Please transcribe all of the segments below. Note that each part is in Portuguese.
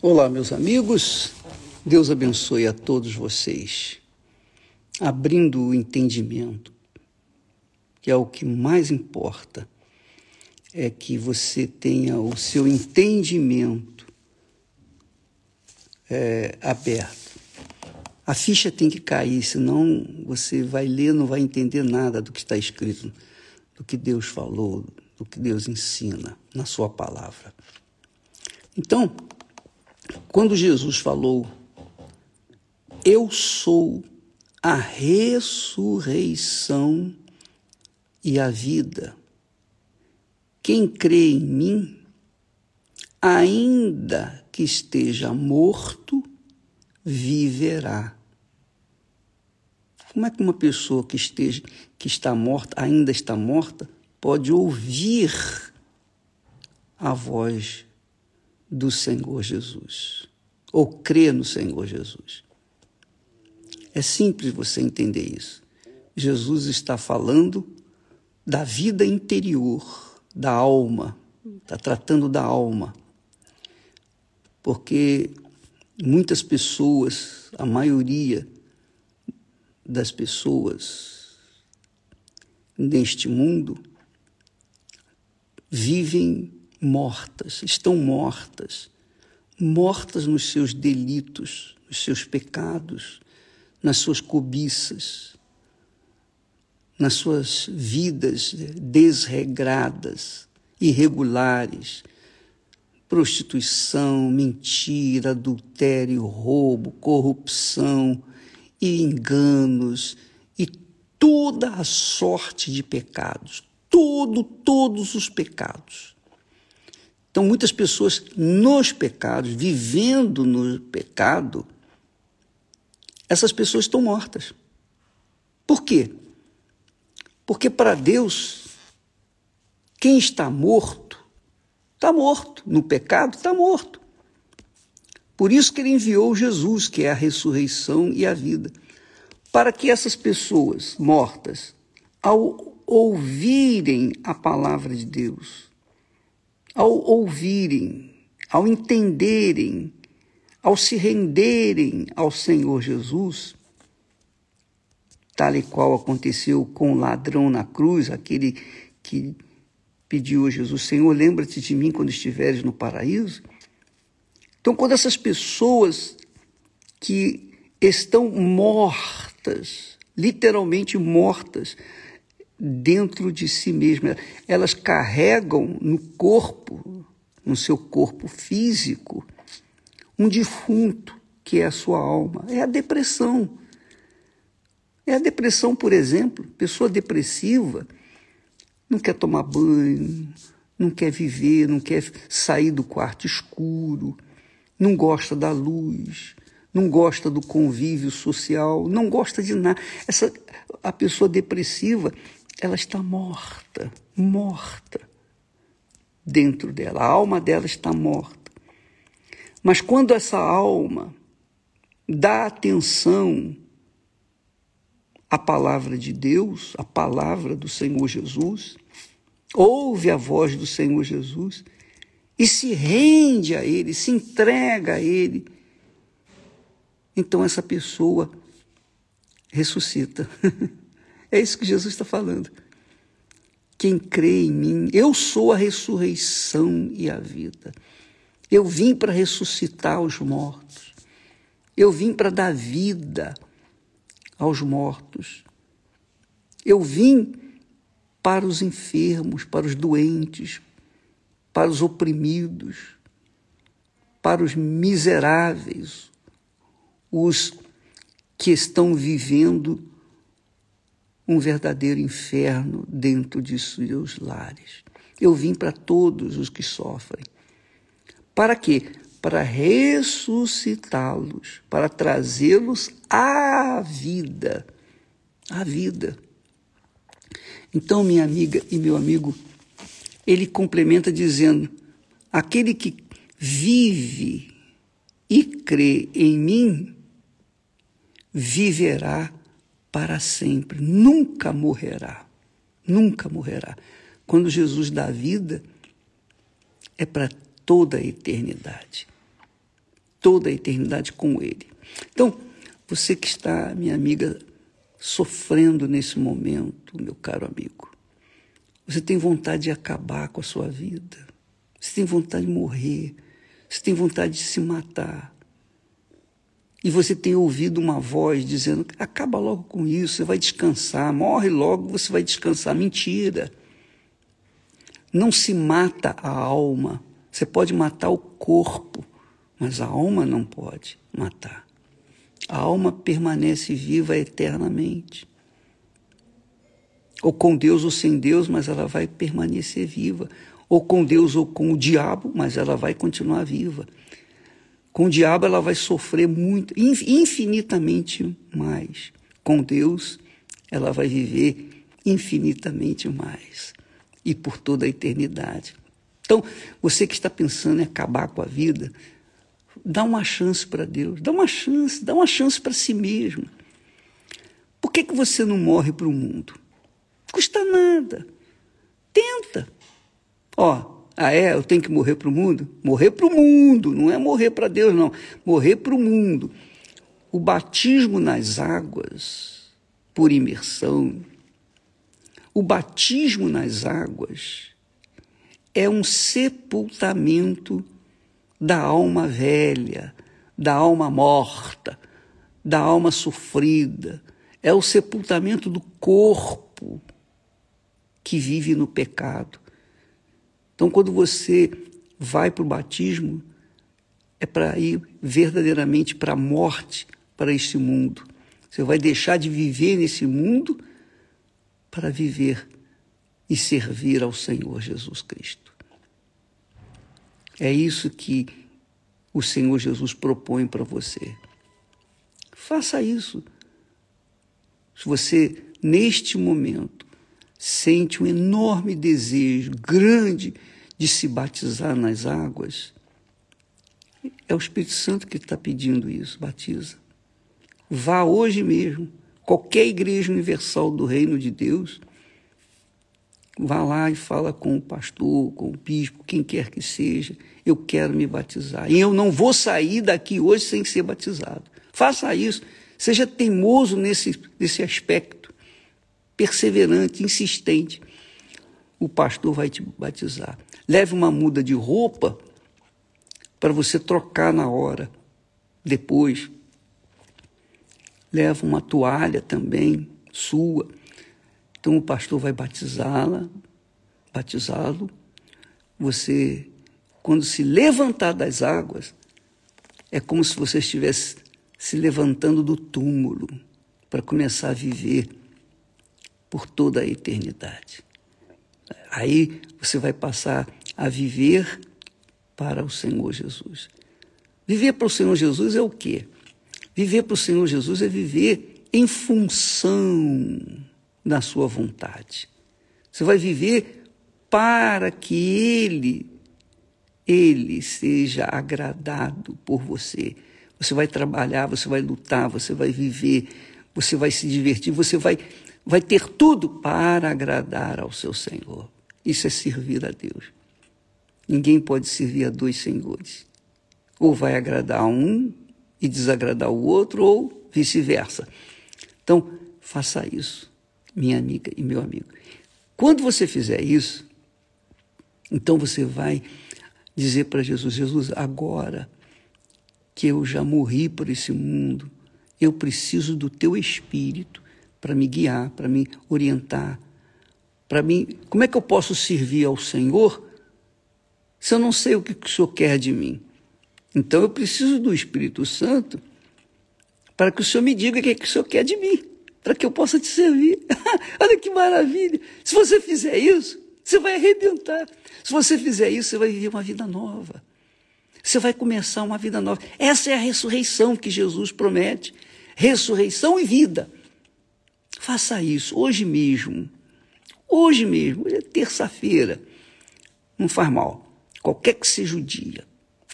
Olá, meus amigos. Deus abençoe a todos vocês, abrindo o entendimento, que é o que mais importa, é que você tenha o seu entendimento é, aberto. A ficha tem que cair, senão você vai ler, não vai entender nada do que está escrito, do que Deus falou, do que Deus ensina na Sua palavra. Então, quando Jesus falou, Eu sou a ressurreição e a vida. Quem crê em mim, ainda que esteja morto, viverá. Como é que uma pessoa que esteja que está morta, ainda está morta, pode ouvir a voz do Senhor Jesus, ou crer no Senhor Jesus. É simples você entender isso. Jesus está falando da vida interior, da alma, está tratando da alma. Porque muitas pessoas, a maioria das pessoas neste mundo, vivem mortas, estão mortas, mortas nos seus delitos, nos seus pecados, nas suas cobiças, nas suas vidas desregradas, irregulares, prostituição, mentira, adultério, roubo, corrupção e enganos e toda a sorte de pecados, todo, todos os pecados. Então, muitas pessoas nos pecados, vivendo no pecado, essas pessoas estão mortas. Por quê? Porque para Deus, quem está morto, está morto. No pecado, está morto. Por isso que ele enviou Jesus, que é a ressurreição e a vida, para que essas pessoas mortas, ao ouvirem a palavra de Deus, ao ouvirem, ao entenderem, ao se renderem ao Senhor Jesus, tal e qual aconteceu com o ladrão na cruz, aquele que pediu a Jesus: Senhor, lembra-te de mim quando estiveres no paraíso. Então, quando essas pessoas que estão mortas, literalmente mortas, dentro de si mesmas. Elas carregam no corpo, no seu corpo físico, um defunto que é a sua alma. É a depressão. É a depressão, por exemplo. Pessoa depressiva não quer tomar banho, não quer viver, não quer sair do quarto escuro, não gosta da luz, não gosta do convívio social, não gosta de nada. Essa, a pessoa depressiva, ela está morta, morta dentro dela. A alma dela está morta. Mas quando essa alma dá atenção à palavra de Deus, à palavra do Senhor Jesus, ouve a voz do Senhor Jesus e se rende a Ele, se entrega a Ele, então essa pessoa ressuscita. É isso que Jesus está falando. Quem crê em mim, eu sou a ressurreição e a vida. Eu vim para ressuscitar os mortos. Eu vim para dar vida aos mortos. Eu vim para os enfermos, para os doentes, para os oprimidos, para os miseráveis, os que estão vivendo um verdadeiro inferno dentro de seus lares. Eu vim para todos os que sofrem. Para quê? Para ressuscitá-los, para trazê-los à vida. À vida. Então, minha amiga e meu amigo, ele complementa dizendo: aquele que vive e crê em mim, viverá para sempre, nunca morrerá, nunca morrerá. Quando Jesus dá vida, é para toda a eternidade. toda a eternidade com Ele. Então, você que está, minha amiga, sofrendo nesse momento, meu caro amigo, você tem vontade de acabar com a sua vida, você tem vontade de morrer, você tem vontade de se matar. E você tem ouvido uma voz dizendo: acaba logo com isso, você vai descansar, morre logo, você vai descansar. Mentira. Não se mata a alma. Você pode matar o corpo, mas a alma não pode matar. A alma permanece viva eternamente. Ou com Deus ou sem Deus, mas ela vai permanecer viva. Ou com Deus ou com o diabo, mas ela vai continuar viva. Com o diabo ela vai sofrer muito, infinitamente mais. Com Deus ela vai viver infinitamente mais e por toda a eternidade. Então, você que está pensando em acabar com a vida, dá uma chance para Deus, dá uma chance, dá uma chance para si mesmo. Por que, que você não morre para o mundo? Custa nada. Tenta. Ó, ah, é? Eu tenho que morrer para o mundo? Morrer para o mundo, não é morrer para Deus, não. Morrer para o mundo. O batismo nas águas, por imersão, o batismo nas águas é um sepultamento da alma velha, da alma morta, da alma sofrida. É o sepultamento do corpo que vive no pecado. Então, quando você vai para o batismo, é para ir verdadeiramente para a morte, para este mundo. Você vai deixar de viver nesse mundo para viver e servir ao Senhor Jesus Cristo. É isso que o Senhor Jesus propõe para você. Faça isso. Se você, neste momento, sente um enorme desejo, grande, de se batizar nas águas, é o Espírito Santo que está pedindo isso, batiza. Vá hoje mesmo, qualquer igreja universal do reino de Deus, vá lá e fala com o pastor, com o bispo, quem quer que seja, eu quero me batizar. E eu não vou sair daqui hoje sem ser batizado. Faça isso, seja teimoso nesse, nesse aspecto perseverante, insistente, o pastor vai te batizar. Leve uma muda de roupa para você trocar na hora. Depois, leva uma toalha também sua. Então o pastor vai batizá-la, batizá-lo. Você, quando se levantar das águas, é como se você estivesse se levantando do túmulo para começar a viver por toda a eternidade. Aí você vai passar a viver para o Senhor Jesus. Viver para o Senhor Jesus é o quê? Viver para o Senhor Jesus é viver em função da sua vontade. Você vai viver para que Ele, Ele seja agradado por você. Você vai trabalhar, você vai lutar, você vai viver, você vai se divertir, você vai vai ter tudo para agradar ao seu Senhor. Isso é servir a Deus. Ninguém pode servir a dois senhores. Ou vai agradar um e desagradar o outro, ou vice-versa. Então, faça isso, minha amiga e meu amigo. Quando você fizer isso, então você vai dizer para Jesus: Jesus, agora que eu já morri por esse mundo, eu preciso do teu espírito para me guiar, para me orientar, para mim, como é que eu posso servir ao Senhor se eu não sei o que o Senhor quer de mim? Então eu preciso do Espírito Santo para que o Senhor me diga o que, é que o Senhor quer de mim, para que eu possa te servir. Olha que maravilha! Se você fizer isso, você vai arrebentar. Se você fizer isso, você vai viver uma vida nova. Você vai começar uma vida nova. Essa é a ressurreição que Jesus promete. Ressurreição e vida. Faça isso hoje mesmo. Hoje mesmo, hoje é terça-feira. Não faz mal. Qualquer que seja o dia,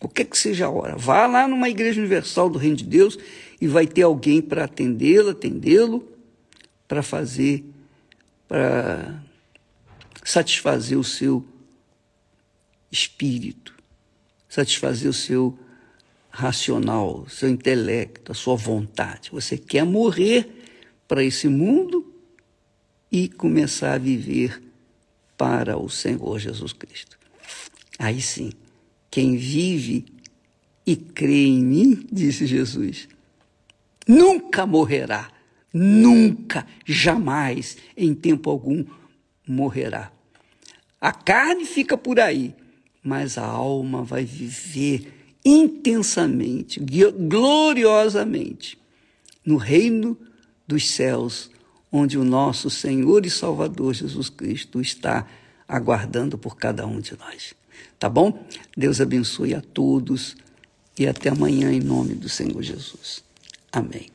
qualquer que seja a hora, vá lá numa igreja universal do Reino de Deus e vai ter alguém para atendê-lo, atendê-lo, para fazer, para satisfazer o seu espírito, satisfazer o seu racional, seu intelecto, a sua vontade. Você quer morrer para esse mundo e começar a viver para o Senhor Jesus Cristo. Aí sim, quem vive e crê em mim, disse Jesus, nunca morrerá, nunca, jamais, em tempo algum, morrerá. A carne fica por aí, mas a alma vai viver intensamente, gloriosamente, no reino dos céus, onde o nosso Senhor e Salvador Jesus Cristo está aguardando por cada um de nós. Tá bom? Deus abençoe a todos e até amanhã em nome do Senhor Jesus. Amém.